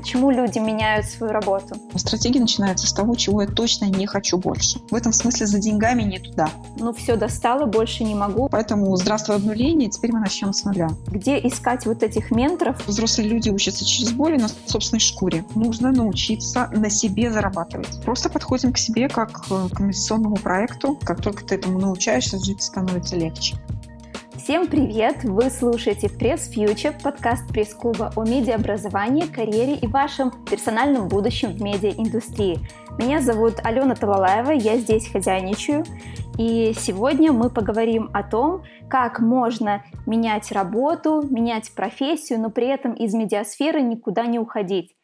Почему люди меняют свою работу? Стратегия начинается с того, чего я точно не хочу больше. В этом смысле за деньгами не туда. Ну все, достало, больше не могу. Поэтому здравствуй обнуление, теперь мы начнем с нуля. Где искать вот этих менторов? Взрослые люди учатся через боль на собственной шкуре. Нужно научиться на себе зарабатывать. Просто подходим к себе как к инвестиционному проекту. Как только ты этому научаешься, жить становится легче. Всем привет! Вы слушаете Пресс Future, подкаст пресс-клуба о медиаобразовании, карьере и вашем персональном будущем в медиаиндустрии. Меня зовут Алена Талалаева, я здесь хозяйничаю. И сегодня мы поговорим о том, как можно менять работу, менять профессию, но при этом из медиасферы никуда не уходить.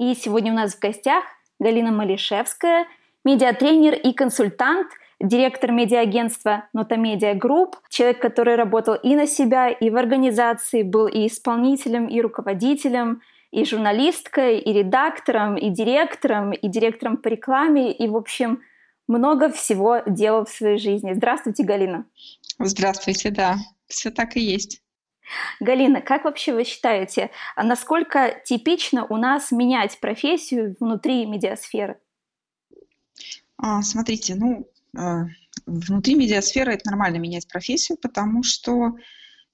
И сегодня у нас в гостях Галина Малишевская, медиатренер и консультант – директор медиагентства Нота Медиа Групп, человек, который работал и на себя, и в организации, был и исполнителем, и руководителем, и журналисткой, и редактором, и директором, и директором по рекламе, и, в общем, много всего делал в своей жизни. Здравствуйте, Галина. Здравствуйте, да, все так и есть. Галина, как вообще вы считаете, а насколько типично у нас менять профессию внутри медиасферы? А, смотрите, ну, внутри медиасферы это нормально менять профессию, потому что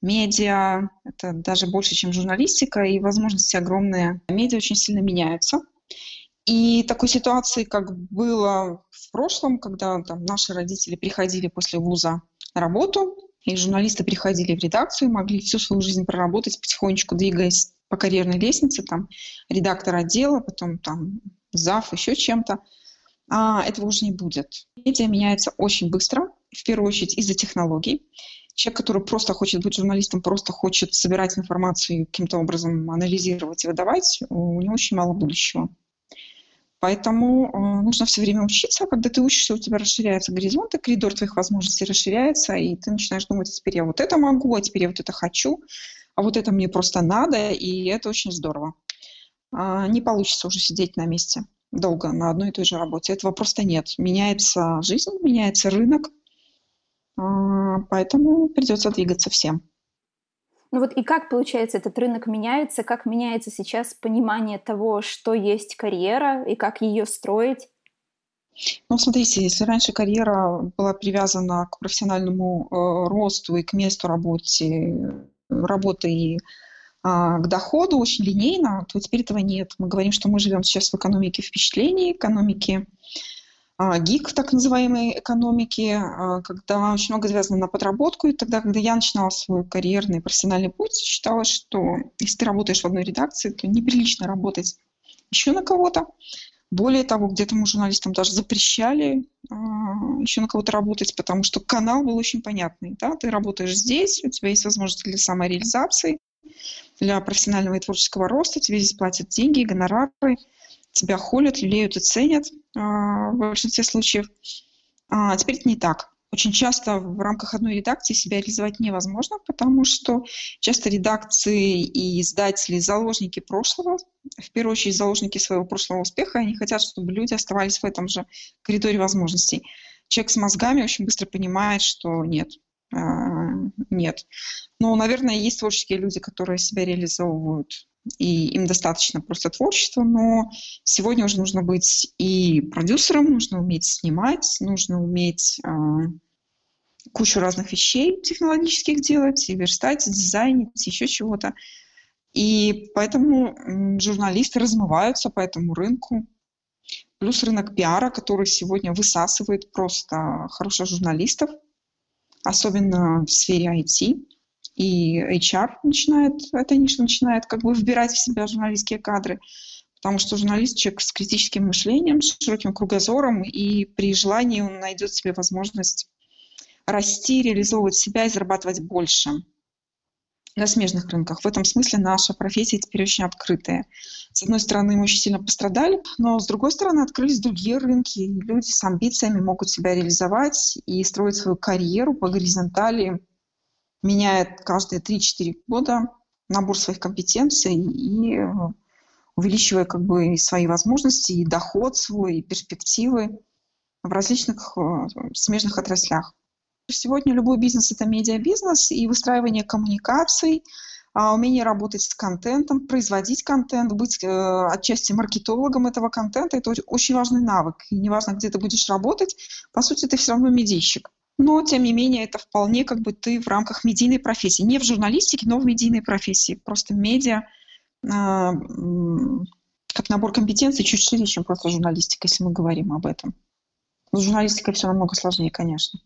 медиа – это даже больше, чем журналистика, и возможности огромные. Медиа очень сильно меняются. И такой ситуации, как было в прошлом, когда там, наши родители приходили после вуза на работу, и журналисты приходили в редакцию, могли всю свою жизнь проработать, потихонечку двигаясь по карьерной лестнице, там, редактор отдела, потом там зав, еще чем-то – а, этого уже не будет. Медиа меняется очень быстро, в первую очередь из-за технологий. Человек, который просто хочет быть журналистом, просто хочет собирать информацию каким-то образом анализировать и выдавать, у него очень мало будущего. Поэтому э, нужно все время учиться. Когда ты учишься, у тебя расширяются горизонты, коридор твоих возможностей расширяется, и ты начинаешь думать, теперь я вот это могу, а теперь я вот это хочу, а вот это мне просто надо, и это очень здорово. Э, не получится уже сидеть на месте долго на одной и той же работе. Этого просто нет. Меняется жизнь, меняется рынок, а, поэтому придется двигаться всем. Ну вот и как, получается, этот рынок меняется, как меняется сейчас понимание того, что есть карьера и как ее строить? Ну, смотрите, если раньше карьера была привязана к профессиональному э, росту и к месту работы, работы и к доходу очень линейно, то теперь этого нет. Мы говорим, что мы живем сейчас в экономике впечатлений, экономике а, гик, так называемой экономики, а, когда очень много завязано на подработку. И тогда, когда я начинала свой карьерный профессиональный путь, считалось, что если ты работаешь в одной редакции, то неприлично работать еще на кого-то. Более того, где-то мы журналистам даже запрещали еще на кого-то работать, потому что канал был очень понятный. Да? Ты работаешь здесь, у тебя есть возможность для самореализации, для профессионального и творческого роста, тебе здесь платят деньги, гонорары, тебя холят, лелеют и ценят а, в большинстве случаев. А теперь это не так. Очень часто в рамках одной редакции себя реализовать невозможно, потому что часто редакции и издатели заложники прошлого, в первую очередь заложники своего прошлого успеха, они хотят, чтобы люди оставались в этом же коридоре возможностей. Человек с мозгами очень быстро понимает, что нет, нет. Ну, наверное, есть творческие люди, которые себя реализовывают, и им достаточно просто творчества, но сегодня уже нужно быть и продюсером, нужно уметь снимать, нужно уметь э, кучу разных вещей технологических делать, и верстать, и дизайнить, еще чего-то. И поэтому журналисты размываются по этому рынку. Плюс рынок пиара, который сегодня высасывает просто хороших журналистов – особенно в сфере IT. И HR начинает, это ниша начинает как бы вбирать в себя журналистские кадры, потому что журналист человек с критическим мышлением, с широким кругозором, и при желании он найдет себе возможность расти, реализовывать себя и зарабатывать больше на смежных рынках. В этом смысле наша профессия теперь очень открытая. С одной стороны, мы очень сильно пострадали, но с другой стороны, открылись другие рынки. Люди с амбициями могут себя реализовать и строить свою карьеру по горизонтали, меняя каждые 3-4 года набор своих компетенций и э, увеличивая как бы свои возможности, и доход свой, и перспективы в различных э, смежных отраслях. Сегодня любой бизнес – это медиабизнес, и выстраивание коммуникаций, а, умение работать с контентом, производить контент, быть э, отчасти маркетологом этого контента. Это очень важный навык. И неважно, где ты будешь работать, по сути, ты все равно медийщик. Но, тем не менее, это вполне как бы ты в рамках медийной профессии. Не в журналистике, но в медийной профессии. Просто медиа а, как набор компетенций чуть шире, чем просто журналистика, если мы говорим об этом. С журналистикой все намного сложнее, конечно.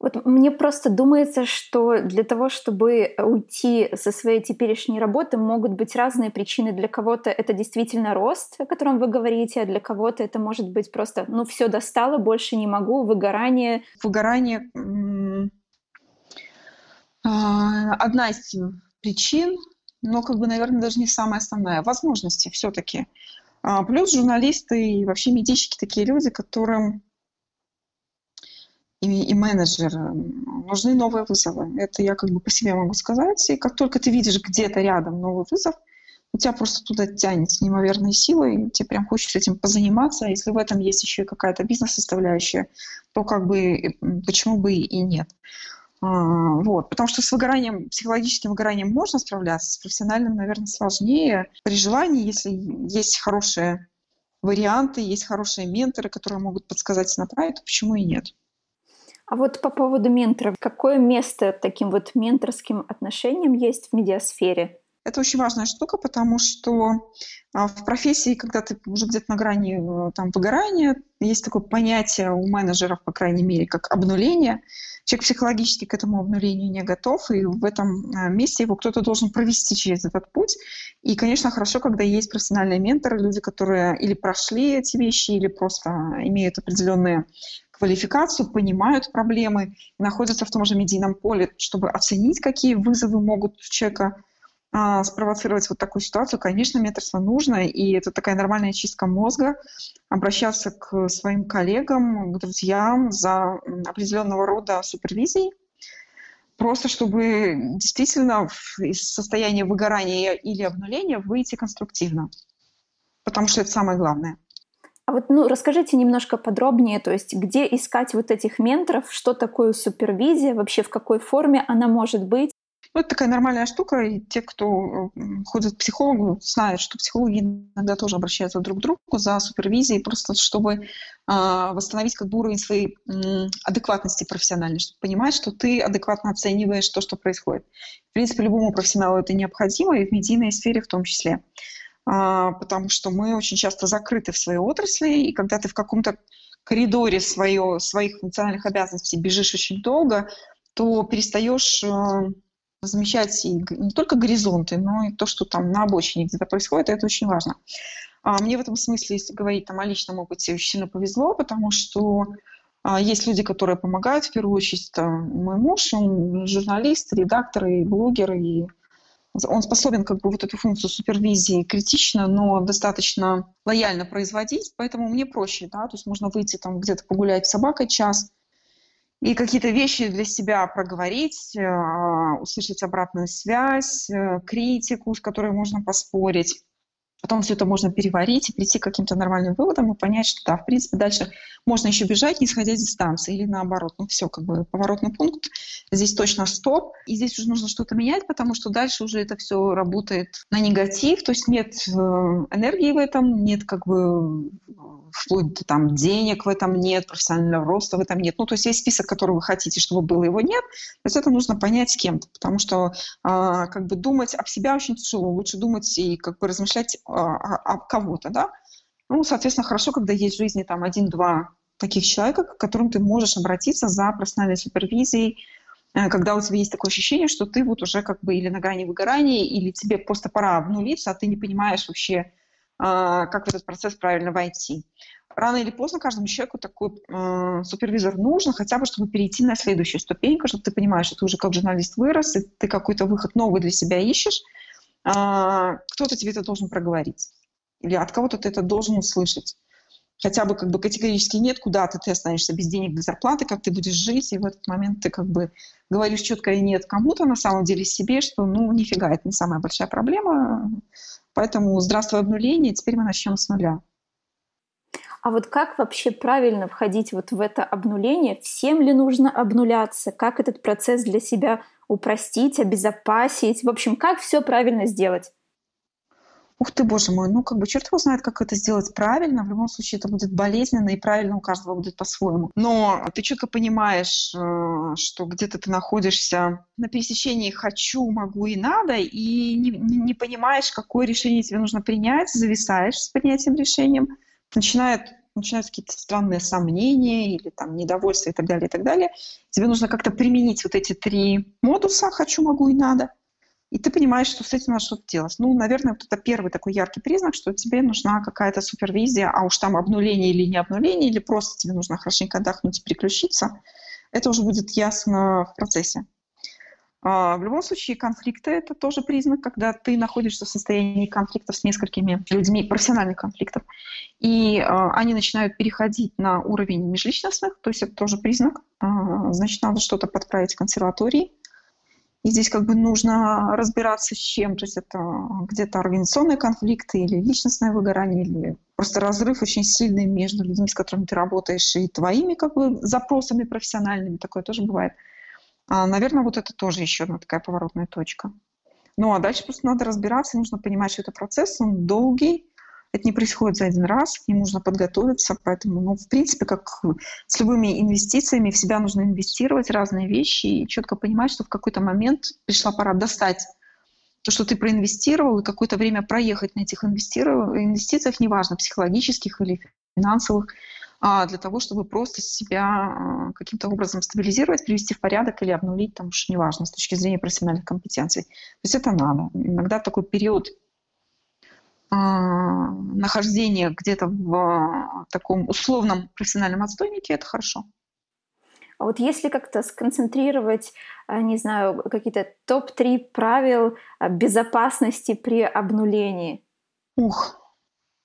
Вот мне просто думается, что для того, чтобы уйти со своей теперешней работы, могут быть разные причины. Для кого-то это действительно рост, о котором вы говорите, а для кого-то это может быть просто, ну, все достало, больше не могу, выгорание. Выгорание а, одна из причин, но, как бы, наверное, даже не самая основная. Возможности все-таки. А, плюс журналисты и вообще медийщики такие люди, которым и, и менеджеры. Нужны новые вызовы. Это я как бы по себе могу сказать. И как только ты видишь где-то рядом новый вызов, у тебя просто туда тянет с неимоверной силой, и тебе прям хочется этим позаниматься. А если в этом есть еще и какая-то бизнес-составляющая, то как бы почему бы и нет. А, вот. Потому что с выгоранием, психологическим выгоранием можно справляться, с профессиональным, наверное, сложнее. При желании, если есть хорошие варианты, есть хорошие менторы, которые могут подсказать и направить, то почему и нет. А вот по поводу менторов, какое место таким вот менторским отношениям есть в медиасфере? Это очень важная штука, потому что а, в профессии, когда ты уже где-то на грани э, там, выгорания, есть такое понятие у менеджеров, по крайней мере, как обнуление. Человек психологически к этому обнулению не готов, и в этом а, месте его кто-то должен провести через этот путь. И, конечно, хорошо, когда есть профессиональные менторы, люди, которые или прошли эти вещи, или просто имеют определенные квалификацию, понимают проблемы, находятся в том же медийном поле, чтобы оценить, какие вызовы могут человека а, спровоцировать вот такую ситуацию, конечно, менторство нужно, и это такая нормальная чистка мозга, обращаться к своим коллегам, к друзьям за определенного рода супервизией, просто чтобы действительно из состояния выгорания или обнуления выйти конструктивно, потому что это самое главное. А вот ну, расскажите немножко подробнее, то есть где искать вот этих менторов, что такое супервизия, вообще в какой форме она может быть? Ну, это такая нормальная штука, и те, кто ходит к психологу, знают, что психологи иногда тоже обращаются друг к другу за супервизией, просто чтобы э, восстановить как бы уровень своей э, адекватности профессиональной, чтобы понимать, что ты адекватно оцениваешь то, что происходит. В принципе, любому профессионалу это необходимо, и в медийной сфере в том числе. А, потому что мы очень часто закрыты в своей отрасли, и когда ты в каком-то коридоре свое, своих функциональных обязанностей бежишь очень долго, то перестаешь э, замечать и не только горизонты, но и то, что там на обочине где-то происходит, это очень важно. А мне в этом смысле, если говорить там, о личном опыте, очень сильно повезло, потому что а, есть люди, которые помогают, в первую очередь, это мой муж, он журналист, редактор и блогер, и он способен как бы вот эту функцию супервизии критично, но достаточно лояльно производить, поэтому мне проще, да, то есть можно выйти там где-то погулять с собакой час и какие-то вещи для себя проговорить, э, услышать обратную связь, э, критику, с которой можно поспорить. Потом все это можно переварить и прийти к каким-то нормальным выводам и понять, что да, в принципе, дальше можно еще бежать, не сходя с дистанции, или наоборот. Ну все, как бы поворотный пункт, здесь точно стоп, и здесь уже нужно что-то менять, потому что дальше уже это все работает на негатив, то есть нет э, энергии в этом, нет как бы вплоть до там денег в этом нет, профессионального роста в этом нет. Ну, то есть есть список, который вы хотите, чтобы было, его нет. То есть это нужно понять с кем-то, потому что а, как бы думать об себя очень тяжело. Лучше думать и как бы размышлять кого-то, да. Ну, соответственно, хорошо, когда есть в жизни там один-два таких человека, к которым ты можешь обратиться за профессиональной супервизией, э, когда у тебя есть такое ощущение, что ты вот уже как бы или на грани выгорания, или тебе просто пора обнулиться, а ты не понимаешь вообще, а, как в этот процесс правильно войти. Рано или поздно каждому человеку такой э, супервизор нужен, хотя бы чтобы перейти на следующую ступеньку, чтобы ты понимаешь, что ты уже как журналист вырос, и ты какой-то выход новый для себя ищешь, кто-то тебе это должен проговорить. Или от кого-то ты это должен услышать. Хотя бы как бы категорически нет, куда ты, ты останешься без денег, без зарплаты, как ты будешь жить, и в этот момент ты как бы говоришь четко и нет кому-то, на самом деле себе, что ну нифига, это не самая большая проблема, Поэтому здравствуй обнуление, теперь мы начнем с нуля. А вот как вообще правильно входить вот в это обнуление? Всем ли нужно обнуляться? Как этот процесс для себя упростить, обезопасить? В общем, как все правильно сделать? Ух ты, боже мой, ну как бы черт его знает, как это сделать правильно. В любом случае это будет болезненно и правильно у каждого будет по-своему. Но ты четко понимаешь, э, что где-то ты находишься на пересечении «хочу», «могу» и «надо», и не, не понимаешь, какое решение тебе нужно принять, зависаешь с принятием решением, начинает начинаются какие-то странные сомнения или там недовольство и так далее, и так далее. Тебе нужно как-то применить вот эти три модуса «хочу», «могу» и «надо», и ты понимаешь, что с этим надо что-то делать. Ну, наверное, вот это первый такой яркий признак, что тебе нужна какая-то супервизия, а уж там обнуление или не обнуление, или просто тебе нужно хорошенько отдохнуть и переключиться, это уже будет ясно в процессе. А, в любом случае, конфликты – это тоже признак, когда ты находишься в состоянии конфликтов с несколькими людьми, профессиональных конфликтов, и а, они начинают переходить на уровень межличностных, то есть это тоже признак. А, значит, надо что-то подправить в консерватории, и здесь как бы нужно разбираться с чем. То есть это где-то организационные конфликты или личностное выгорание, или просто разрыв очень сильный между людьми, с которыми ты работаешь, и твоими как бы запросами профессиональными. Такое тоже бывает. А, наверное, вот это тоже еще одна такая поворотная точка. Ну а дальше просто надо разбираться, нужно понимать, что это процесс, он долгий, это не происходит за один раз, к нужно подготовиться, поэтому, ну, в принципе, как с любыми инвестициями, в себя нужно инвестировать разные вещи и четко понимать, что в какой-то момент пришла пора достать то, что ты проинвестировал, и какое-то время проехать на этих инвестициях, неважно, психологических или финансовых, для того, чтобы просто себя а, каким-то образом стабилизировать, привести в порядок или обнулить, там уж неважно, с точки зрения профессиональных компетенций. То есть это надо. Иногда такой период а, нахождение где-то в а, таком условном профессиональном отстойнике, это хорошо. А вот если как-то сконцентрировать, а, не знаю, какие-то топ-3 правил безопасности при обнулении? Ух,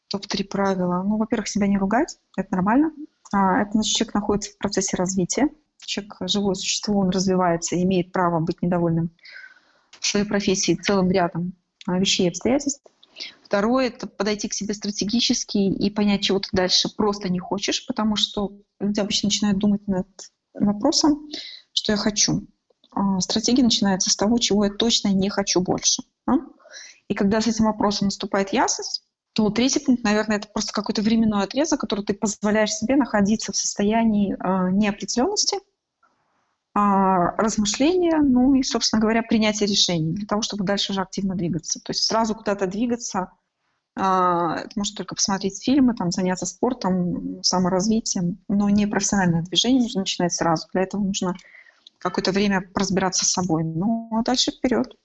топ-3 правила. Ну, во-первых, себя не ругать, это нормально. Это значит, человек находится в процессе развития. Человек живое существо, он развивается, имеет право быть недовольным в своей профессии целым рядом вещей и обстоятельств. Второе – это подойти к себе стратегически и понять, чего ты дальше просто не хочешь, потому что люди обычно начинают думать над вопросом, что я хочу. А стратегия начинается с того, чего я точно не хочу больше. И когда с этим вопросом наступает ясность, то третий пункт, наверное, это просто какой-то временной отрезок, который ты позволяешь себе находиться в состоянии э, неопределенности, а, размышления, ну и, собственно говоря, принятие решений для того, чтобы дальше уже активно двигаться. То есть сразу куда-то двигаться, а, это можно только посмотреть фильмы, там, заняться спортом, саморазвитием, но не профессиональное движение нужно начинать сразу. Для этого нужно какое-то время разбираться с собой. Ну, а дальше вперед.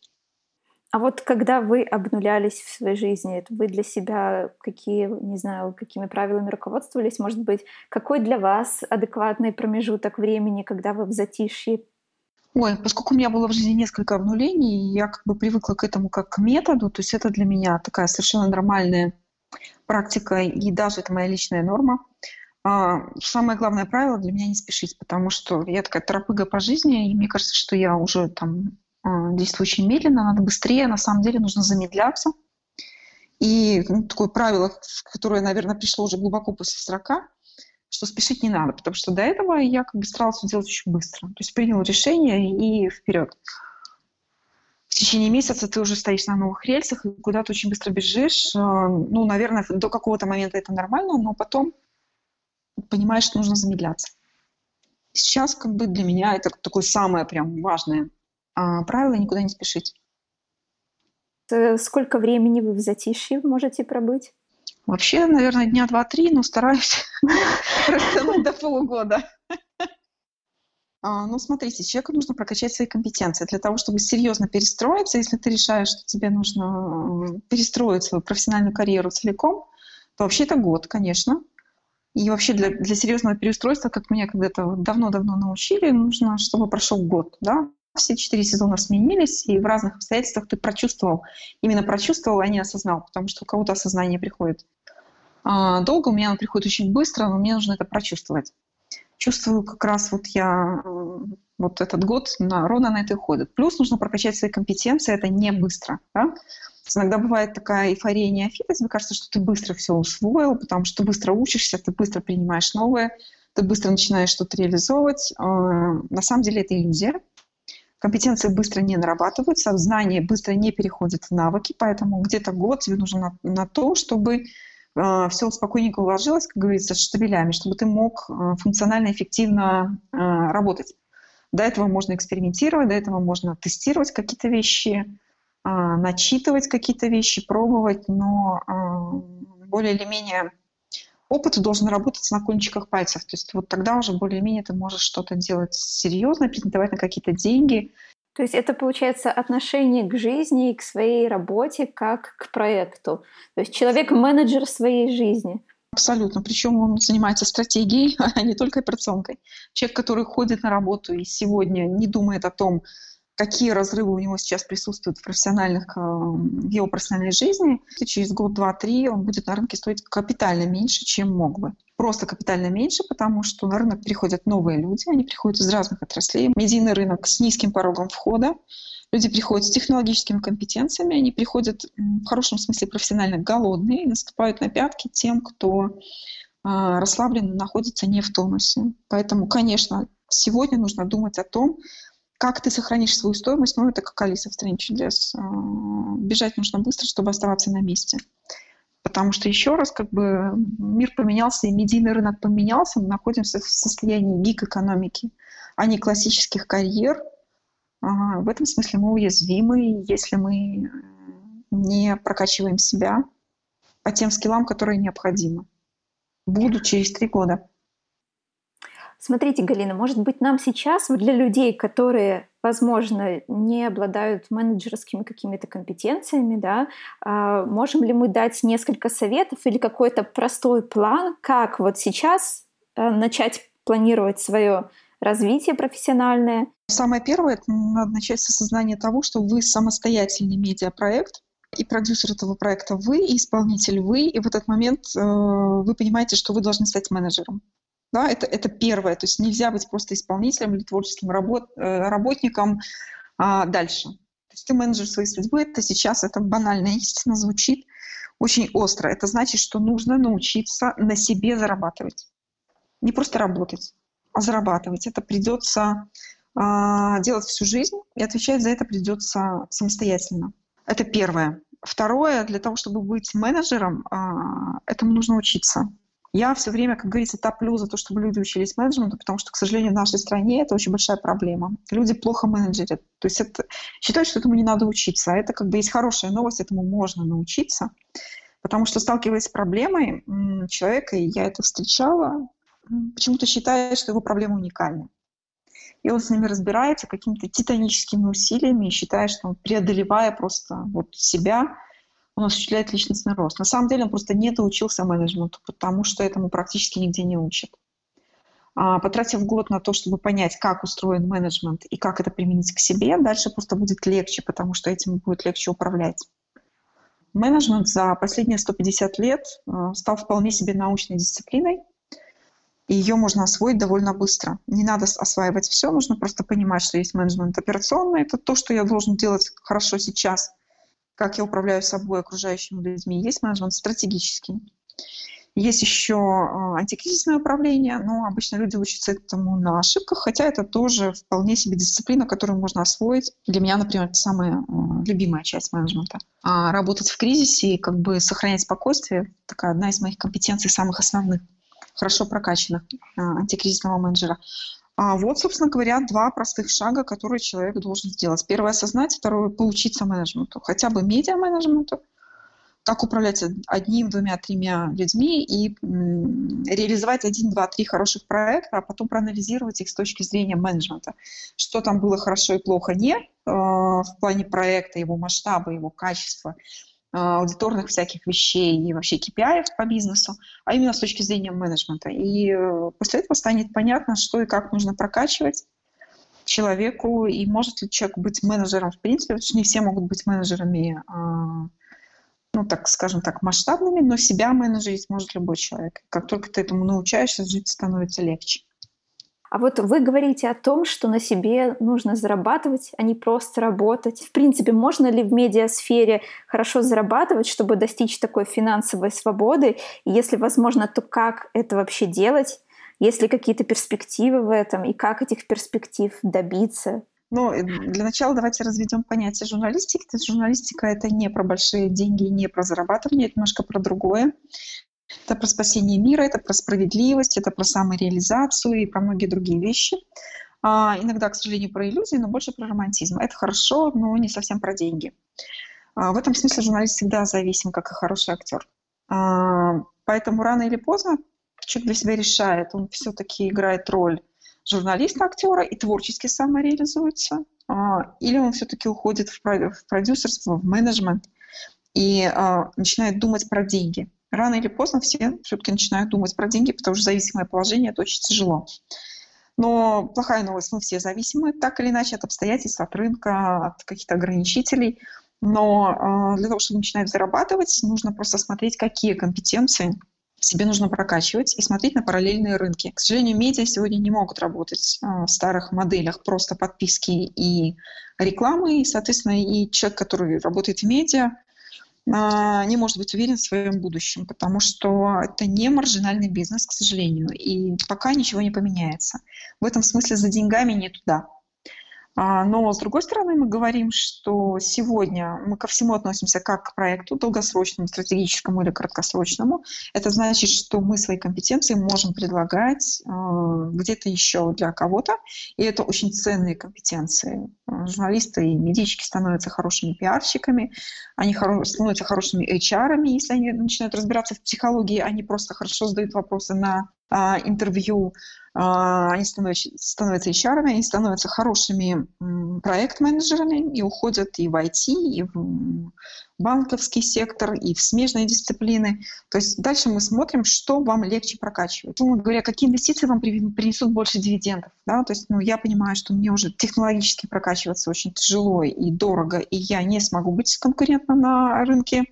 А вот когда вы обнулялись в своей жизни, вы для себя какие, не знаю, какими правилами руководствовались? Может быть, какой для вас адекватный промежуток времени, когда вы в затишье? Ой, поскольку у меня было в жизни несколько обнулений, я как бы привыкла к этому как к методу, то есть это для меня такая совершенно нормальная практика, и даже это моя личная норма. А, самое главное правило для меня не спешить, потому что я такая торопыга по жизни, и мне кажется, что я уже там действую очень медленно, надо быстрее, на самом деле нужно замедляться. И ну, такое правило, которое, наверное, пришло уже глубоко после 40, что спешить не надо, потому что до этого я как бы старалась делать очень быстро. То есть принял решение и вперед. В течение месяца ты уже стоишь на новых рельсах и куда-то очень быстро бежишь. А, ну, наверное, до какого-то момента это нормально, но потом понимаешь, что нужно замедляться. Сейчас как бы для меня это такое самое прям важное а, правило никуда не спешить. Э, сколько времени вы в затишье можете пробыть? Вообще, наверное, дня два-три, но стараюсь растянуть до полугода. А, ну, смотрите, человеку нужно прокачать свои компетенции. Для того, чтобы серьезно перестроиться, если ты решаешь, что тебе нужно перестроить свою профессиональную карьеру целиком, то вообще это год, конечно. И вообще для, для серьезного переустройства, как меня когда-то давно-давно научили, нужно, чтобы прошел год, да, все четыре сезона сменились, и в разных обстоятельствах ты прочувствовал, именно прочувствовал, а не осознал, потому что у кого-то осознание приходит а, долго, у меня оно приходит очень быстро, но мне нужно это прочувствовать. Чувствую как раз вот я вот этот год на, ровно на это уходит. Плюс нужно прокачать свои компетенции, это не быстро. Да? Иногда бывает такая эйфория неофита, тебе кажется, что ты быстро все усвоил, потому что ты быстро учишься, ты быстро принимаешь новое, ты быстро начинаешь что-то реализовывать. А, на самом деле это иллюзия Компетенции быстро не нарабатываются, знания быстро не переходят в навыки, поэтому где-то год тебе нужно на, на то, чтобы э, все спокойненько уложилось, как говорится, штабелями, чтобы ты мог э, функционально, эффективно э, работать. До этого можно экспериментировать, до этого можно тестировать какие-то вещи, начитывать какие-то вещи, пробовать, но более или менее опыт должен работать на кончиках пальцев. То есть вот тогда уже более-менее ты можешь что-то делать серьезно, претендовать на какие-то деньги. То есть это получается отношение к жизни и к своей работе как к проекту. То есть человек-менеджер своей жизни. Абсолютно. Причем он занимается стратегией, а не только операционкой. Человек, который ходит на работу и сегодня не думает о том, какие разрывы у него сейчас присутствуют в профессиональных, э, в его профессиональной жизни, через год, два, три он будет на рынке стоить капитально меньше, чем мог бы. Просто капитально меньше, потому что на рынок приходят новые люди, они приходят из разных отраслей. Медийный рынок с низким порогом входа, люди приходят с технологическими компетенциями, они приходят в хорошем смысле профессионально голодные и наступают на пятки тем, кто а, расслаблен, находится не в тонусе. Поэтому, конечно, сегодня нужно думать о том, как ты сохранишь свою стоимость? Ну, это как Алиса в стране чудес. А, бежать нужно быстро, чтобы оставаться на месте. Потому что, еще раз, как бы мир поменялся, и медийный рынок поменялся, мы находимся в состоянии гик-экономики, а не классических карьер. В этом смысле мы уязвимы, если мы не прокачиваем себя по тем скиллам, которые необходимы. Буду через три года. Смотрите, Галина, может быть, нам сейчас, для людей, которые, возможно, не обладают менеджерскими какими-то компетенциями, да, а, можем ли мы дать несколько советов или какой-то простой план, как вот сейчас э, начать планировать свое развитие профессиональное? Самое первое, это надо начать с осознания того, что вы самостоятельный медиапроект, и продюсер этого проекта вы, и исполнитель вы, и в этот момент э, вы понимаете, что вы должны стать менеджером. Да, это, это первое. То есть нельзя быть просто исполнителем или творческим работ, э, работником а, дальше. То есть ты менеджер своей судьбы. Это сейчас, это банальная истина звучит очень остро. Это значит, что нужно научиться на себе зарабатывать. Не просто работать, а зарабатывать. Это придется а, делать всю жизнь, и отвечать за это придется самостоятельно. Это первое. Второе, для того, чтобы быть менеджером, а, этому нужно учиться. Я все время, как говорится, топлю за то, чтобы люди учились менеджменту, потому что, к сожалению, в нашей стране это очень большая проблема. Люди плохо менеджерят. То есть это, считают, что этому не надо учиться. А это как бы есть хорошая новость, этому можно научиться. Потому что, сталкиваясь с проблемой человека, и я это встречала, почему-то считает, что его проблема уникальна. И он с ними разбирается какими-то титаническими усилиями и считает, что он, преодолевая просто вот себя, он осуществляет личностный рост. На самом деле он просто не доучился менеджменту, потому что этому практически нигде не учат. А, потратив год на то, чтобы понять, как устроен менеджмент и как это применить к себе, дальше просто будет легче, потому что этим будет легче управлять. Менеджмент за последние 150 лет а, стал вполне себе научной дисциплиной, и ее можно освоить довольно быстро. Не надо осваивать все, нужно просто понимать, что есть менеджмент операционный, это то, что я должен делать хорошо сейчас – как я управляю собой, окружающими людьми, есть менеджмент стратегический. Есть еще а, антикризисное управление, но обычно люди учатся этому на ошибках, хотя это тоже вполне себе дисциплина, которую можно освоить. Для меня, например, это самая а, любимая часть менеджмента. А работать в кризисе и как бы сохранять спокойствие – такая одна из моих компетенций самых основных, хорошо прокачанных антикризисного менеджера. А вот, собственно говоря, два простых шага, которые человек должен сделать. Первое – осознать, второе – поучиться менеджменту, хотя бы медиа-менеджменту, как управлять одним, двумя, тремя людьми и реализовать один, два, три хороших проекта, а потом проанализировать их с точки зрения менеджмента. Что там было хорошо и плохо не э, в плане проекта, его масштаба, его качества, а, аудиторных всяких вещей и вообще KPI по бизнесу, а именно с точки зрения менеджмента. И э, после этого станет понятно, что и как нужно прокачивать человеку, и может ли человек быть менеджером в принципе, потому что не все могут быть менеджерами, а, ну, так скажем так, масштабными, но себя менеджерить может любой человек. Как только ты этому научаешься, жить становится легче. А вот вы говорите о том, что на себе нужно зарабатывать, а не просто работать. В принципе, можно ли в медиасфере хорошо зарабатывать, чтобы достичь такой финансовой свободы? И если возможно, то как это вообще делать? Есть ли какие-то перспективы в этом? И как этих перспектив добиться? Ну, для начала давайте разведем понятие журналистики. То есть журналистика – это не про большие деньги, не про зарабатывание, это немножко про другое. Это про спасение мира, это про справедливость, это про самореализацию и про многие другие вещи. А, иногда, к сожалению, про иллюзии, но больше про романтизм. Это хорошо, но не совсем про деньги. А, в этом смысле журналист всегда зависим, как и хороший актер. А, поэтому рано или поздно человек для себя решает, он все-таки играет роль журналиста, актера и творчески самореализуется, а, или он все-таки уходит в продюсерство, в менеджмент и а, начинает думать про деньги. Рано или поздно все все-таки начинают думать про деньги, потому что зависимое положение – это очень тяжело. Но плохая новость, мы все зависимы так или иначе от обстоятельств, от рынка, от каких-то ограничителей. Но э, для того, чтобы начинать зарабатывать, нужно просто смотреть, какие компетенции себе нужно прокачивать и смотреть на параллельные рынки. К сожалению, медиа сегодня не могут работать а, в старых моделях просто подписки и рекламы, и, соответственно, и человек, который работает в медиа, а, не может быть уверен в своем будущем, потому что это не маржинальный бизнес, к сожалению, и пока ничего не поменяется. В этом смысле за деньгами не туда. А, но, с другой стороны, мы говорим, что сегодня мы ко всему относимся как к проекту долгосрочному, стратегическому или краткосрочному. Это значит, что мы свои компетенции можем предлагать а, где-то еще для кого-то, и это очень ценные компетенции. А, журналисты и медички становятся хорошими пиарщиками, они становятся хорошими HR, если они начинают разбираться в психологии, они просто хорошо задают вопросы на интервью, а, они становятся, становятся HR, они становятся хорошими проект-менеджерами и уходят и в IT, и в банковский сектор, и в смежные дисциплины. То есть дальше мы смотрим, что вам легче прокачивать. Ну, говоря, какие инвестиции вам принесут больше дивидендов. Да? То есть ну, я понимаю, что мне уже технологически прокачиваться очень тяжело и дорого, и я не смогу быть конкурентным на рынке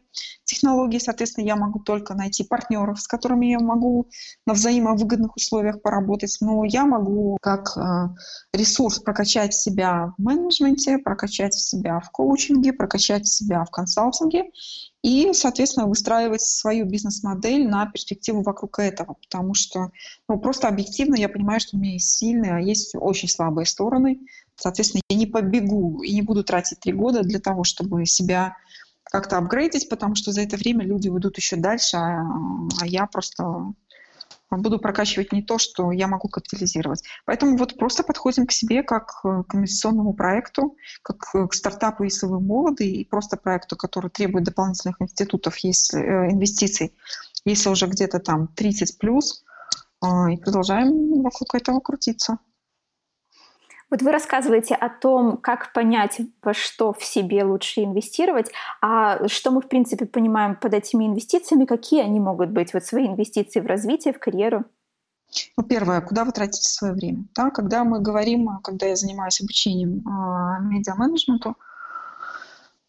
технологий, соответственно, я могу только найти партнеров, с которыми я могу на взаимовыгодных условиях поработать, но я могу как э, ресурс прокачать себя в менеджменте, прокачать себя в коучинге, прокачать себя в консалтинге и, соответственно, выстраивать свою бизнес-модель на перспективу вокруг этого, потому что ну, просто объективно я понимаю, что у меня есть сильные, а есть очень слабые стороны. Соответственно, я не побегу и не буду тратить три года для того, чтобы себя как-то апгрейдить, потому что за это время люди уйдут еще дальше, а, а я просто буду прокачивать не то, что я могу капитализировать. Поэтому вот просто подходим к себе как к инвестиционному проекту, как к стартапу, если вы молоды, и просто проекту, который требует дополнительных институтов, если, э, инвестиций, если уже где-то там 30 плюс, э, и продолжаем вокруг этого крутиться. Вот вы рассказываете о том, как понять, во что в себе лучше инвестировать, а что мы, в принципе, понимаем под этими инвестициями, какие они могут быть, вот свои инвестиции в развитие, в карьеру? Ну, первое, куда вы тратите свое время? Да, когда мы говорим, когда я занимаюсь обучением э, медиа-менеджменту,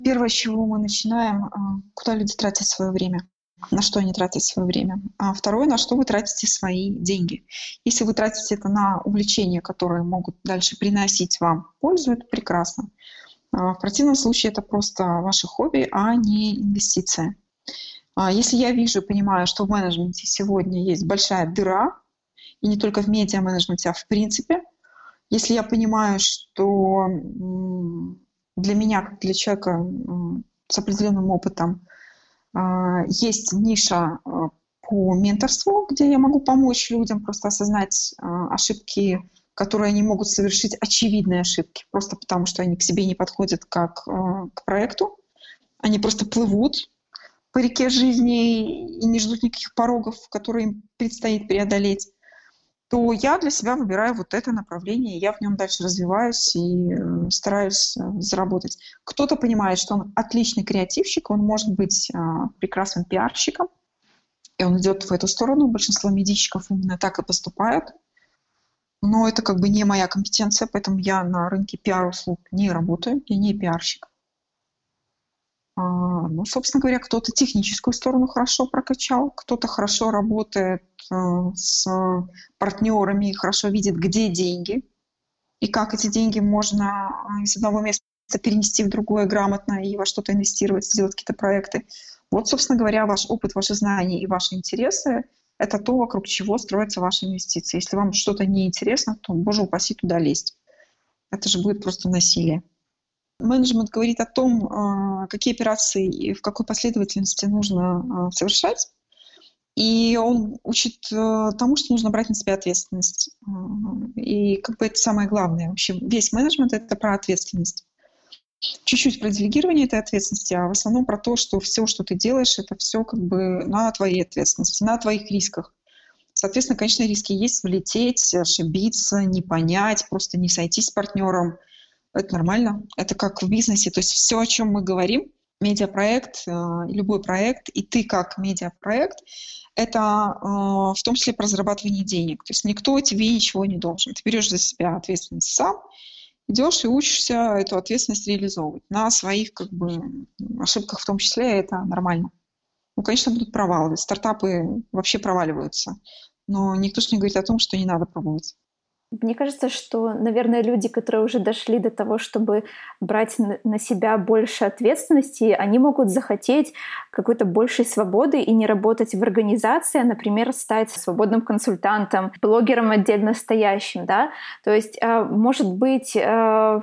первое, с чего мы начинаем, э, куда люди тратят свое время на что они тратят свое время. А второе, на что вы тратите свои деньги. Если вы тратите это на увлечения, которые могут дальше приносить вам пользу, это прекрасно. А в противном случае это просто ваше хобби, а не инвестиция. А если я вижу понимаю, что в менеджменте сегодня есть большая дыра, и не только в медиа-менеджменте, а в принципе, если я понимаю, что для меня, как для человека с определенным опытом, есть ниша а, по менторству, где я могу помочь людям просто осознать а, ошибки, которые они могут совершить, очевидные ошибки, просто потому что они к себе не подходят как к проекту. Они просто плывут по реке жизни и не ждут никаких порогов, которые им предстоит преодолеть то я для себя выбираю вот это направление, я в нем дальше развиваюсь и э, стараюсь э, заработать. Кто-то понимает, что он отличный креативщик, он может быть а, прекрасным пиарщиком, и он идет в эту сторону. Большинство медийщиков именно так и поступают. Но это как бы не моя компетенция, поэтому я на рынке пиар-услуг не работаю, я не пиарщик. А, ну, собственно говоря, кто-то техническую сторону хорошо прокачал, кто-то хорошо работает э, с партнерами, хорошо видит, где деньги и как эти деньги можно э, из одного места перенести в другое грамотно и во что-то инвестировать, сделать какие-то проекты. Вот, собственно говоря, ваш опыт, ваши знания и ваши интересы – это то, вокруг чего строятся ваши инвестиции. Если вам что-то неинтересно, то, боже упаси, туда лезть. Это же будет просто насилие. Менеджмент говорит о том, а, какие операции и в какой последовательности нужно а, совершать. И он учит э, тому, что нужно брать на себя ответственность. И как бы это самое главное. Вообще весь менеджмент — это про ответственность. Чуть-чуть про делегирование этой ответственности, а в основном про то, что все, что ты делаешь, это все как бы на твоей ответственности, на твоих рисках. Соответственно, конечно, риски есть влететь, ошибиться, не понять, просто не сойтись с партнером. Это нормально. Это как в бизнесе. То есть все, о чем мы говорим, медиапроект, э, любой проект, и ты как медиапроект, это э, в том числе про зарабатывание денег. То есть никто тебе ничего не должен. Ты берешь за себя ответственность сам, идешь и учишься эту ответственность реализовывать. На своих как бы, ошибках в том числе это нормально. Ну, конечно, будут провалы. Стартапы вообще проваливаются но никто же не говорит о том, что не надо пробовать. Мне кажется, что, наверное, люди, которые уже дошли до того, чтобы брать на себя больше ответственности, они могут захотеть какой-то большей свободы и не работать в организации, а, например, стать свободным консультантом, блогером отдельно стоящим, да. То есть, а, может быть, а,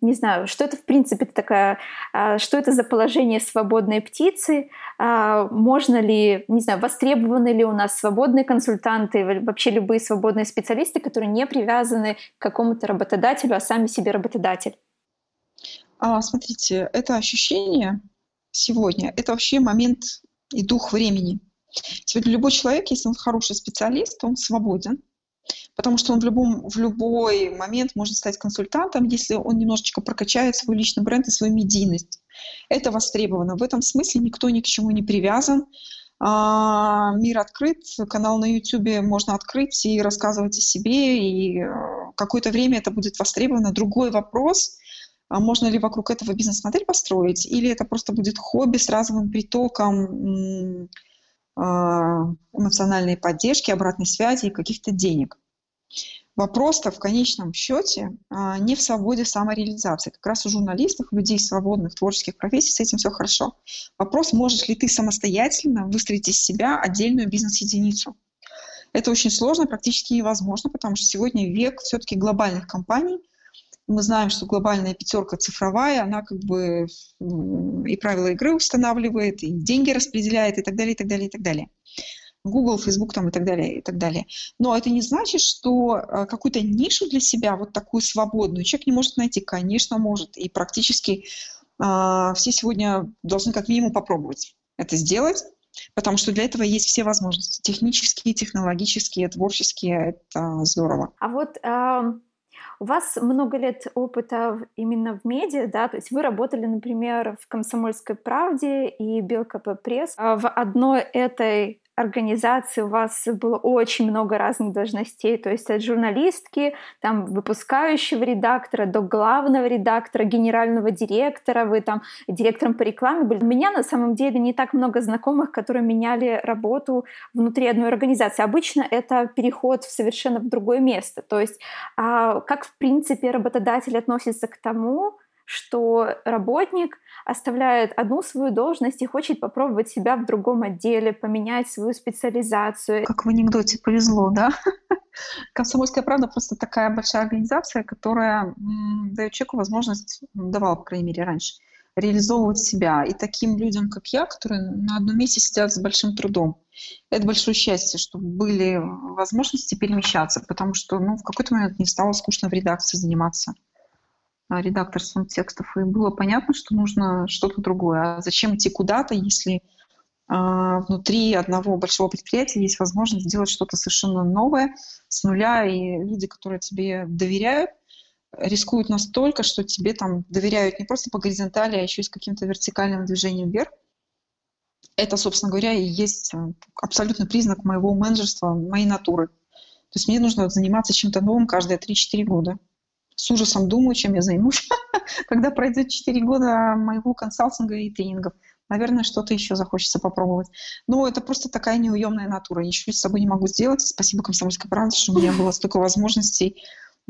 не знаю, что это в принципе такая, а, что это за положение свободной птицы, а, можно ли, не знаю, востребованы ли у нас свободные консультанты, вообще любые свободные специалисты, которые не привязаны к какому-то работодателю, а сами себе работодатель? А, смотрите, это ощущение сегодня, это вообще момент и дух времени. Сегодня любой человек, если он хороший специалист, он свободен, потому что он в, любом, в любой момент может стать консультантом, если он немножечко прокачает свой личный бренд и свою медийность. Это востребовано. В этом смысле никто ни к чему не привязан. А, мир открыт, канал на YouTube можно открыть и рассказывать о себе, и э, какое-то время это будет востребовано. Другой вопрос, а можно ли вокруг этого бизнес-модель построить, или это просто будет хобби с разовым притоком эмоциональной поддержки, обратной связи и каких-то денег. Вопрос-то в конечном счете а, не в свободе самореализации. Как раз у журналистов, людей свободных, творческих профессий с этим все хорошо. Вопрос, можешь ли ты самостоятельно выстроить из себя отдельную бизнес-единицу. Это очень сложно, практически невозможно, потому что сегодня век все-таки глобальных компаний – мы знаем, что глобальная пятерка цифровая, она как бы и правила игры устанавливает, и деньги распределяет, и так далее, и так далее, и так далее. Google, Facebook там и так далее, и так далее. Но это не значит, что э, какую-то нишу для себя, вот такую свободную, человек не может найти. Конечно, может. И практически э, все сегодня должны как минимум попробовать это сделать, потому что для этого есть все возможности. Технические, технологические, творческие. Это здорово. А вот э, у вас много лет опыта именно в медиа, да, то есть вы работали, например, в «Комсомольской правде» и «БелКП Пресс». А в одной этой организации у вас было очень много разных должностей, то есть от журналистки, там, выпускающего редактора до главного редактора, генерального директора, вы там директором по рекламе были. У меня на самом деле не так много знакомых, которые меняли работу внутри одной организации. Обычно это переход в совершенно в другое место. То есть а, как, в принципе, работодатель относится к тому, что работник оставляет одну свою должность и хочет попробовать себя в другом отделе, поменять свою специализацию. Как в анекдоте повезло, да? Комсомольская правда просто такая большая организация, которая дает человеку возможность, давала, по крайней мере, раньше, реализовывать себя. И таким людям, как я, которые на одном месте сидят с большим трудом, это большое счастье, что были возможности перемещаться, потому что ну, в какой-то момент мне стало скучно в редакции заниматься. А, редакторством текстов, и было понятно, что нужно что-то другое. А зачем идти куда-то, если а, внутри одного большого предприятия есть возможность сделать что-то совершенно новое с нуля, и люди, которые тебе доверяют, рискуют настолько, что тебе там доверяют не просто по горизонтали, а еще и с каким-то вертикальным движением вверх. Это, собственно говоря, и есть э, абсолютный признак моего менеджерства, моей натуры. То есть мне нужно заниматься чем-то новым каждые 3-4 года с ужасом думаю, чем я займусь, когда пройдет 4 года моего консалтинга и тренингов. Наверное, что-то еще захочется попробовать. Но это просто такая неуемная натура. Ничего с собой не могу сделать. Спасибо «Комсомольской правде», что у меня было столько возможностей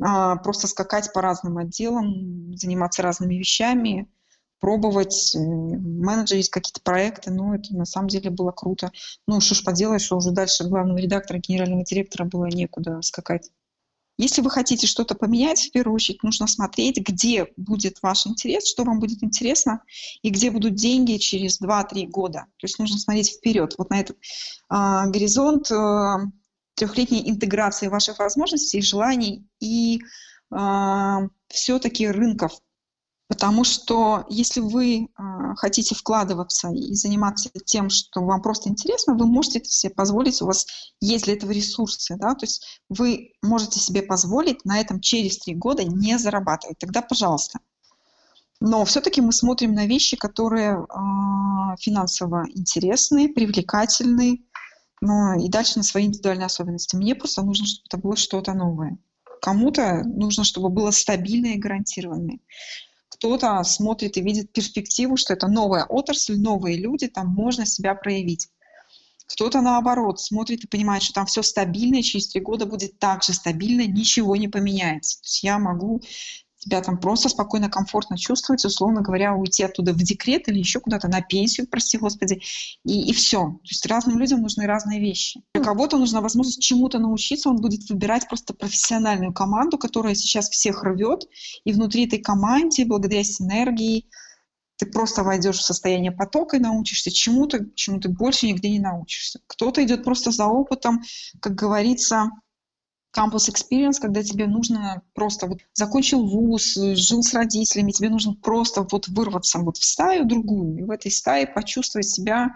а, просто скакать по разным отделам, заниматься разными вещами, пробовать, э, менеджерить какие-то проекты. Ну, это на самом деле было круто. Ну, что ж поделаешь, что уже дальше главного редактора, генерального директора было некуда скакать. Если вы хотите что-то поменять, в первую очередь нужно смотреть, где будет ваш интерес, что вам будет интересно, и где будут деньги через 2-3 года. То есть нужно смотреть вперед, вот на этот а, горизонт а, трехлетней интеграции ваших возможностей, желаний и а, все-таки рынков. Потому что если вы э, хотите вкладываться и заниматься тем, что вам просто интересно, вы можете это себе позволить, у вас есть для этого ресурсы, да, то есть вы можете себе позволить на этом через три года не зарабатывать. Тогда, пожалуйста. Но все-таки мы смотрим на вещи, которые э, финансово интересные, привлекательные, но и дальше на свои индивидуальные особенности. Мне просто нужно, чтобы это было что-то новое. Кому-то нужно, чтобы было стабильное и гарантированное кто-то смотрит и видит перспективу, что это новая отрасль, новые люди, там можно себя проявить. Кто-то наоборот смотрит и понимает, что там все стабильно, и через три года будет так же стабильно, ничего не поменяется. То есть я могу себя там просто спокойно, комфортно чувствовать, условно говоря, уйти оттуда в декрет или еще куда-то на пенсию, прости господи, и, и все. То есть разным людям нужны разные вещи. Для кого-то нужна возможность чему-то научиться, он будет выбирать просто профессиональную команду, которая сейчас всех рвет, и внутри этой команды, благодаря синергии, ты просто войдешь в состояние потока и научишься чему-то, чему ты больше нигде не научишься. Кто-то идет просто за опытом, как говорится, campus experience, когда тебе нужно просто вот закончил вуз, жил с родителями, тебе нужно просто вот вырваться вот в стаю другую, и в этой стае почувствовать себя,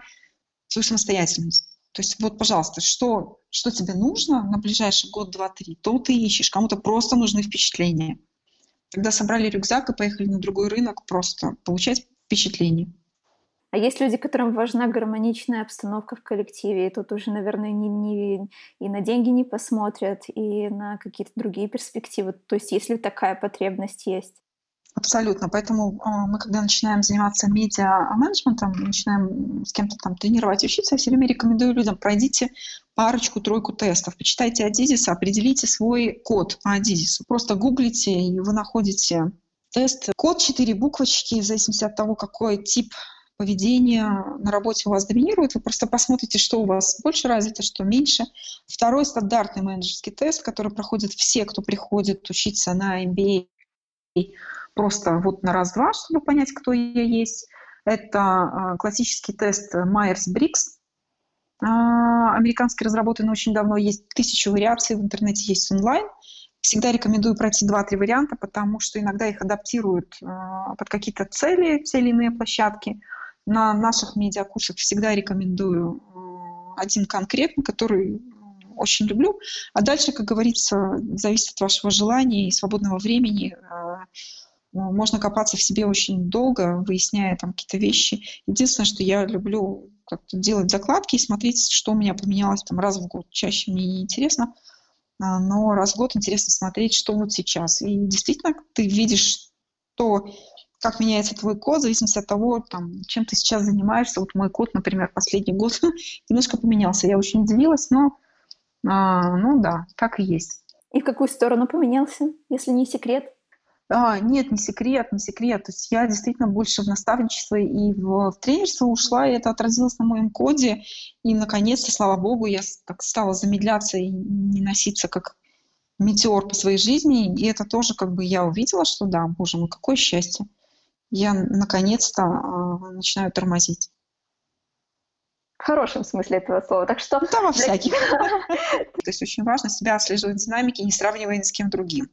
свою самостоятельность. То есть вот, пожалуйста, что, что тебе нужно на ближайший год, два, три, то ты ищешь. Кому-то просто нужны впечатления. Когда собрали рюкзак и поехали на другой рынок, просто получать впечатления. А есть люди, которым важна гармоничная обстановка в коллективе, и тут уже, наверное, не, не, и на деньги не посмотрят, и на какие-то другие перспективы. То есть если такая потребность есть. Абсолютно. Поэтому э, мы, когда начинаем заниматься медиа-менеджментом, начинаем с кем-то там тренировать, учиться, я все время рекомендую людям, пройдите парочку-тройку тестов, почитайте Адизис, определите свой код по Адизису. Просто гуглите, и вы находите тест. Код, четыре буквочки, в зависимости от того, какой тип поведение на работе у вас доминирует, вы просто посмотрите, что у вас больше развито, что меньше. Второй стандартный менеджерский тест, который проходят все, кто приходит учиться на MBA, просто вот на раз-два, чтобы понять, кто я есть. Это а, классический тест Myers-Briggs, а, американский разработанный очень давно, есть тысячу вариаций, в интернете есть онлайн. Всегда рекомендую пройти два-три варианта, потому что иногда их адаптируют а, под какие-то цели, те иные площадки – на наших медиакурсах всегда рекомендую э, один конкретный, который очень люблю. А дальше, как говорится, зависит от вашего желания и свободного времени. Э, можно копаться в себе очень долго, выясняя там какие-то вещи. Единственное, что я люблю как-то делать закладки и смотреть, что у меня поменялось там раз в год. Чаще мне не интересно, а, но раз в год интересно смотреть, что вот сейчас. И действительно, ты видишь то, как меняется твой код, в зависимости от того, там, чем ты сейчас занимаешься. Вот мой код, например, последний год немножко поменялся. Я очень удивилась, но а, ну да, так и есть. И в какую сторону поменялся, если не секрет? А, нет, не секрет, не секрет. То есть я действительно больше в наставничество и в, в тренерство ушла, и это отразилось на моем коде. И, наконец-то, слава богу, я так стала замедляться и не носиться как метеор по своей жизни. И это тоже как бы я увидела, что да, боже мой, какое счастье я наконец-то э, начинаю тормозить. В хорошем смысле этого слова. Так что... Ну, там во всяких. То есть очень важно себя отслеживать динамики, не сравнивая ни с кем другим.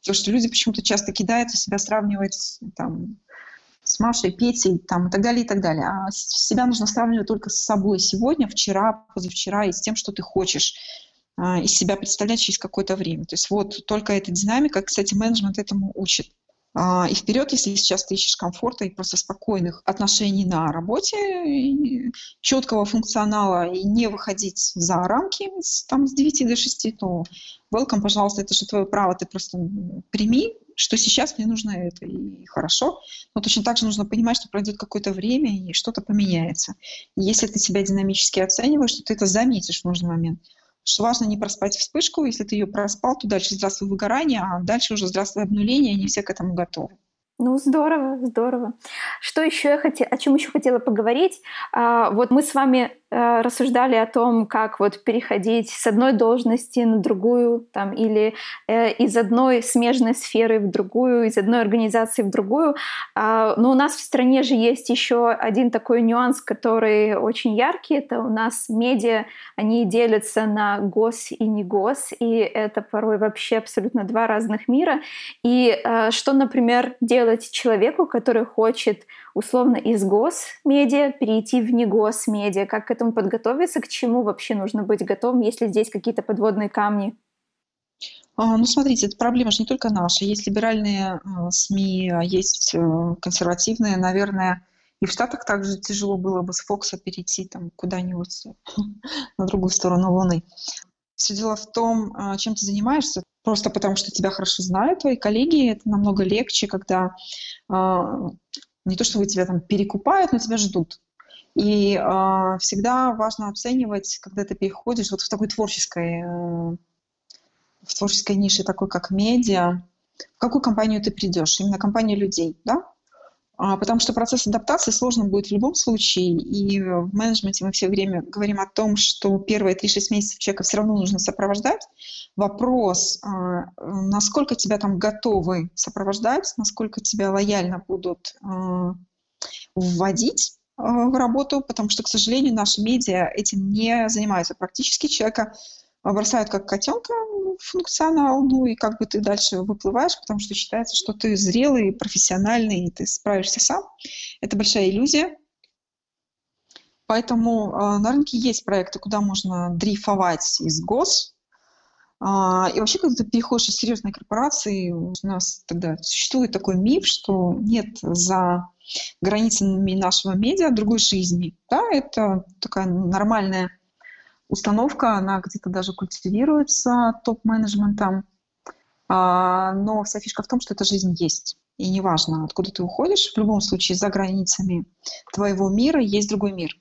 Потому что люди почему-то часто кидаются себя сравнивать там, с Машей, Петей там, и так далее, и так далее. А себя нужно сравнивать только с собой сегодня, вчера, позавчера и с тем, что ты хочешь а, из себя представлять через какое-то время. То есть вот только эта динамика, кстати, менеджмент этому учит. А, и вперед, если сейчас ты ищешь комфорта и просто спокойных отношений на работе, четкого функционала и не выходить за рамки там, с 9 до 6, то welcome, пожалуйста, это же твое право, ты просто прими, что сейчас мне нужно это, и хорошо. Но точно так же нужно понимать, что пройдет какое-то время, и что-то поменяется. И если ты себя динамически оцениваешь, то ты это заметишь в нужный момент что важно не проспать вспышку, если ты ее проспал, то дальше здравствуй выгорание, а дальше уже здравствуй обнуление, и не все к этому готовы. Ну, здорово, здорово. Что еще я хотела, о чем еще хотела поговорить? А, вот мы с вами а, рассуждали о том, как вот переходить с одной должности на другую, там, или э, из одной смежной сферы в другую, из одной организации в другую. А, но у нас в стране же есть еще один такой нюанс, который очень яркий. Это у нас медиа, они делятся на гос и не гос, и это порой вообще абсолютно два разных мира. И а, что, например, делать делать человеку, который хочет условно из госмедиа перейти в негосмедиа? Как к этому подготовиться? К чему вообще нужно быть готовым, если здесь какие-то подводные камни? А, ну, смотрите, эта проблема же не только наша. Есть либеральные э, СМИ, а есть э, консервативные. Наверное, и в Штатах также тяжело было бы с Фокса перейти там куда-нибудь на другую сторону Луны. Все дело в том, а, чем ты занимаешься, просто потому что тебя хорошо знают твои коллеги. Это намного легче, когда а, не то, что тебя там перекупают, но тебя ждут. И э, всегда важно оценивать, когда ты переходишь вот в такой творческой, э, в творческой нише, такой как медиа, в какую компанию ты придешь, именно компанию людей, да? А, потому что процесс адаптации сложным будет в любом случае. И в менеджменте мы все время говорим о том, что первые 3-6 месяцев человека все равно нужно сопровождать. Вопрос, а, насколько тебя там готовы сопровождать, насколько тебя лояльно будут а, вводить в работу, потому что, к сожалению, наши медиа этим не занимаются. Практически человека бросают как котенка функционал, ну и как бы ты дальше выплываешь, потому что считается, что ты зрелый, профессиональный, и ты справишься сам. Это большая иллюзия. Поэтому э, на рынке есть проекты, куда можно дрейфовать из ГОС. Э, и вообще, когда ты переходишь из серьезной корпорации, у нас тогда существует такой миф, что нет за границами нашего медиа другой жизни. Да, это такая нормальная установка, она где-то даже культивируется топ-менеджментом, а, но вся фишка в том, что эта жизнь есть. И неважно, откуда ты уходишь, в любом случае за границами твоего мира есть другой мир.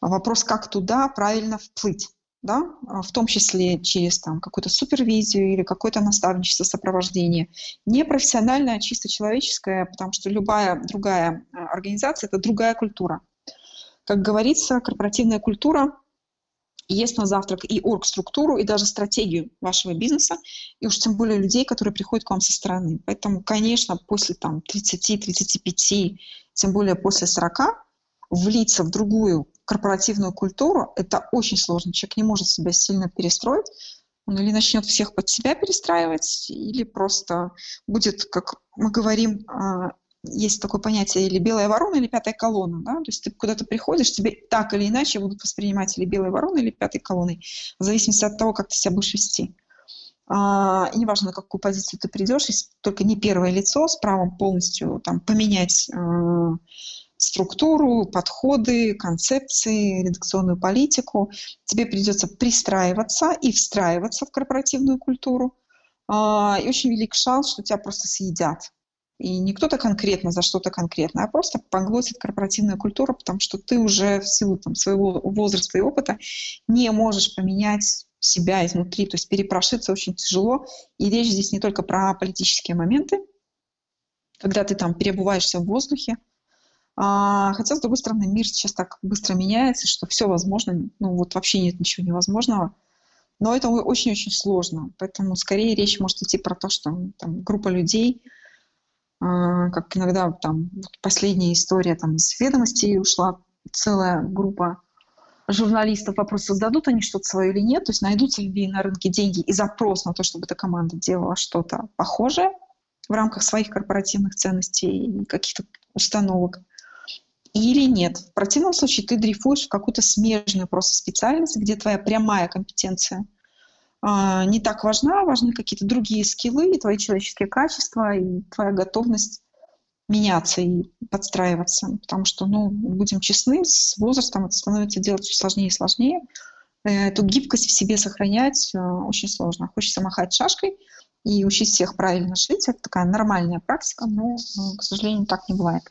Вопрос, как туда правильно вплыть, да? в том числе через там, какую-то супервизию или какое-то наставничество, сопровождение. Не профессиональное, а чисто человеческое, потому что любая другая а, организация – это другая культура. Как говорится, корпоративная культура есть на завтрак и орг-структуру, и даже стратегию вашего бизнеса, и уж тем более людей, которые приходят к вам со стороны. Поэтому, конечно, после там 30-35, тем более после 40, влиться в другую корпоративную культуру, это очень сложно. Человек не может себя сильно перестроить, он или начнет всех под себя перестраивать, или просто будет, как мы говорим, а, есть такое понятие или белая ворона, или пятая колонна. Да? То есть ты куда-то приходишь, тебе так или иначе будут воспринимать или белой вороной, или пятой колонной, в зависимости от того, как ты себя будешь вести. А, и неважно, на какую позицию ты придешь, если только не первое лицо с правом полностью там, поменять а, структуру, подходы, концепции, редакционную политику, тебе придется пристраиваться и встраиваться в корпоративную культуру. А, и очень велик шанс, что тебя просто съедят и не кто-то конкретно за что-то конкретно, а просто поглотит корпоративная культура, потому что ты уже в силу там, своего возраста и опыта не можешь поменять себя изнутри, то есть перепрошиться очень тяжело. И речь здесь не только про политические моменты, когда ты там перебываешься в воздухе, а, хотя, с другой стороны, мир сейчас так быстро меняется, что все возможно, ну вот вообще нет ничего невозможного. Но это очень-очень сложно. Поэтому скорее речь может идти про то, что там, группа людей – как иногда там последняя история там из ведомостей ушла целая группа журналистов, вопрос, создадут они что-то свое или нет, то есть найдутся ли на рынке деньги и запрос на то, чтобы эта команда делала что-то похожее в рамках своих корпоративных ценностей каких-то установок или нет. В противном случае ты дрейфуешь в какую-то смежную просто специальность, где твоя прямая компетенция – а, не так важна, важны какие-то другие скиллы, и твои человеческие качества, и твоя готовность меняться и подстраиваться. Потому что, ну, будем честны, с возрастом это становится делать все сложнее и сложнее. Э, эту гибкость в себе сохранять э, очень сложно. Хочется махать шашкой и учить всех правильно жить. Это такая нормальная практика, но, к сожалению, так не бывает.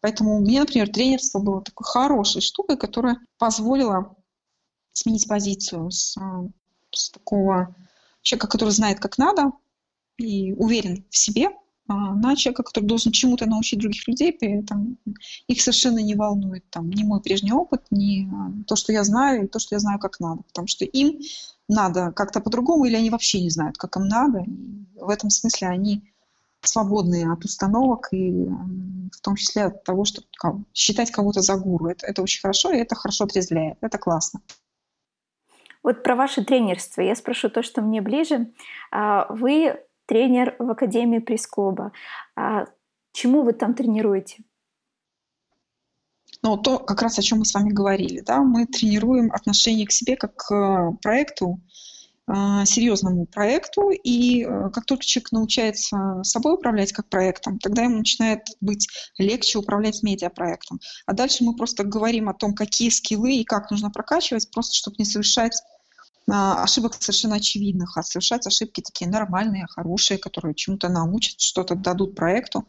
Поэтому мне, например, тренерство было такой хорошей штукой, которая позволила сменить позицию с э, с такого человека, который знает, как надо, и уверен в себе, а, на человека, который должен чему-то научить других людей, при этом их совершенно не волнует там, ни мой прежний опыт, ни а, то, что я знаю, и то, что я знаю, как надо. Потому что им надо как-то по-другому, или они вообще не знают, как им надо. И в этом смысле они свободные от установок и в том числе от того, чтобы считать кого-то за гуру. Это, это очень хорошо, и это хорошо отрезвляет. Это классно. Вот про ваше тренерство я спрошу то, что мне ближе. А, вы тренер в Академии пресс-клуба. А чему вы там тренируете? Ну, то, как раз о чем мы с вами говорили, да, мы тренируем отношение к себе как к проекту, а, серьезному проекту, и э, как только человек научается собой управлять как проектом, тогда ему начинает быть легче управлять медиапроектом. А дальше мы просто говорим о том, какие скиллы и как нужно прокачивать, просто чтобы не совершать а, ошибок совершенно очевидных, а совершать ошибки такие нормальные, хорошие, которые чему-то научат, что-то дадут проекту.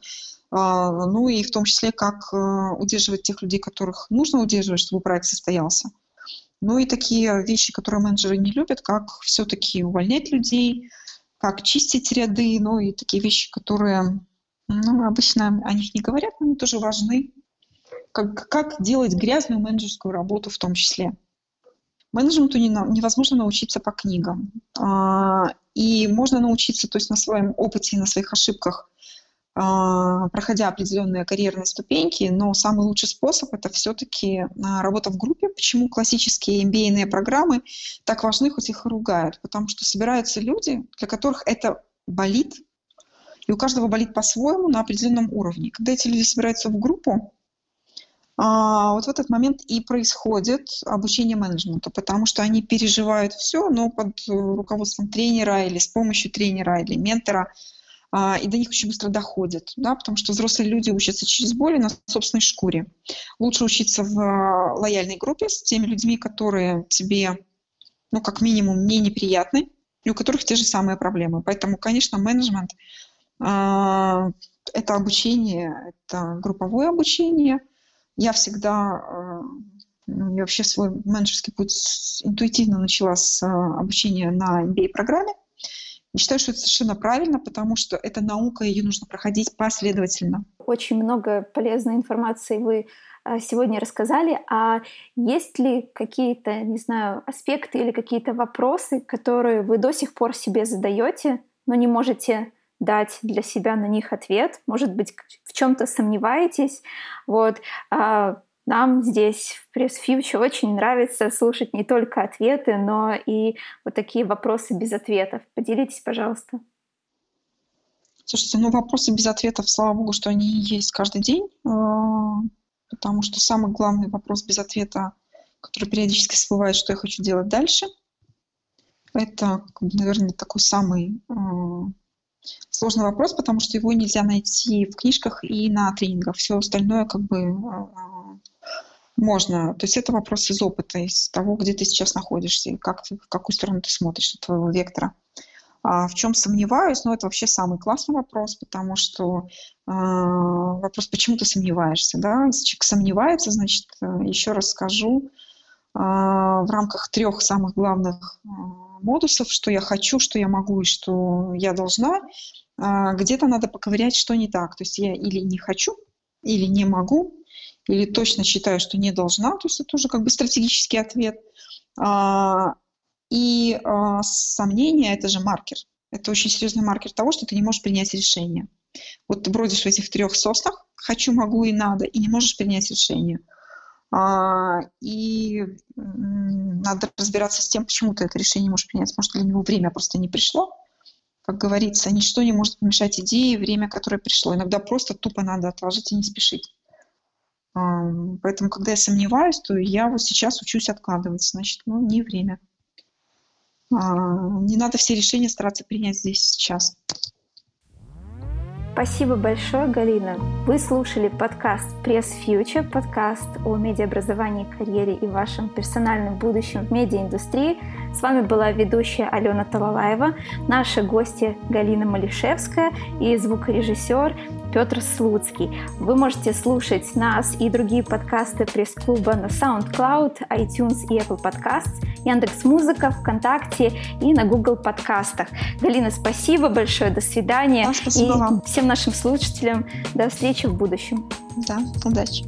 А, ну и в том числе, как э, удерживать тех людей, которых нужно удерживать, чтобы проект состоялся. Ну и такие вещи, которые менеджеры не любят, как все-таки увольнять людей, как чистить ряды, ну и такие вещи, которые ну, обычно о них не говорят, но они тоже важны. Как, как делать грязную менеджерскую работу в том числе. Менеджменту не, невозможно научиться по книгам. А, и можно научиться, то есть на своем опыте и на своих ошибках проходя определенные карьерные ступеньки, но самый лучший способ это все-таки а, работа в группе. Почему классические MBA программы так важны, хоть их и ругают? Потому что собираются люди, для которых это болит, и у каждого болит по-своему на определенном уровне. Когда эти люди собираются в группу, а, вот в этот момент и происходит обучение менеджменту, потому что они переживают все, но под руководством тренера или с помощью тренера или ментора – а, и до них очень быстро доходит, да, потому что взрослые люди учатся через боль на собственной шкуре. Лучше учиться в а, лояльной группе с теми людьми, которые тебе, ну, как минимум, не неприятны, и у которых те же самые проблемы. Поэтому, конечно, менеджмент а, это обучение, это групповое обучение. Я всегда, ну, я вообще свой менеджерский путь интуитивно начала с обучения на MBA-программе. Я считаю, что это совершенно правильно, потому что это наука, ее нужно проходить последовательно. Очень много полезной информации вы а, сегодня рассказали. А есть ли какие-то, не знаю, аспекты или какие-то вопросы, которые вы до сих пор себе задаете, но не можете дать для себя на них ответ? Может быть, в чем-то сомневаетесь? Вот. А, нам здесь в Future очень нравится слушать не только ответы, но и вот такие вопросы без ответов. Поделитесь, пожалуйста. Слушайте, ну вопросы без ответов, слава богу, что они есть каждый день, а, потому что самый главный вопрос без ответа, который периодически всплывает, что я хочу делать дальше, это, наверное, такой самый а, сложный вопрос, потому что его нельзя найти в книжках и на тренингах. Все остальное как бы а, можно. То есть это вопрос из опыта, из того, где ты сейчас находишься, и как ты, в какую сторону ты смотришь от твоего вектора. А в чем сомневаюсь? Ну, это вообще самый классный вопрос, потому что э, вопрос, почему ты сомневаешься, да? Если человек сомневается, значит, э, еще раз скажу, э, в рамках трех самых главных э, модусов, что я хочу, что я могу и что я должна, э, где-то надо поковырять, что не так. То есть я или не хочу, или не могу, или точно считаю, что не должна, то есть это тоже как бы стратегический ответ. А, и а, сомнение – это же маркер. Это очень серьезный маркер того, что ты не можешь принять решение. Вот ты бродишь в этих трех соснах «хочу», «могу» и «надо» и не можешь принять решение. А, и надо разбираться с тем, почему ты это решение не можешь принять. Может, для него время просто не пришло. Как говорится, ничто не может помешать идее, время, которое пришло. Иногда просто тупо надо отложить и не спешить. Поэтому, когда я сомневаюсь, то я вот сейчас учусь откладывать. Значит, ну, не время. Не надо все решения стараться принять здесь сейчас. Спасибо большое, Галина. Вы слушали подкаст Press Future, подкаст о медиаобразовании, карьере и вашем персональном будущем в медиаиндустрии. С вами была ведущая Алена Талалаева, наши гости Галина Малишевская и звукорежиссер Петр Слуцкий. Вы можете слушать нас и другие подкасты пресс-клуба на SoundCloud, iTunes и Apple Podcasts, Яндекс Музыка, ВКонтакте и на Google подкастах. Галина, спасибо большое, до свидания. Да, спасибо и вам. всем нашим слушателям до встречи в будущем. Да, удачи.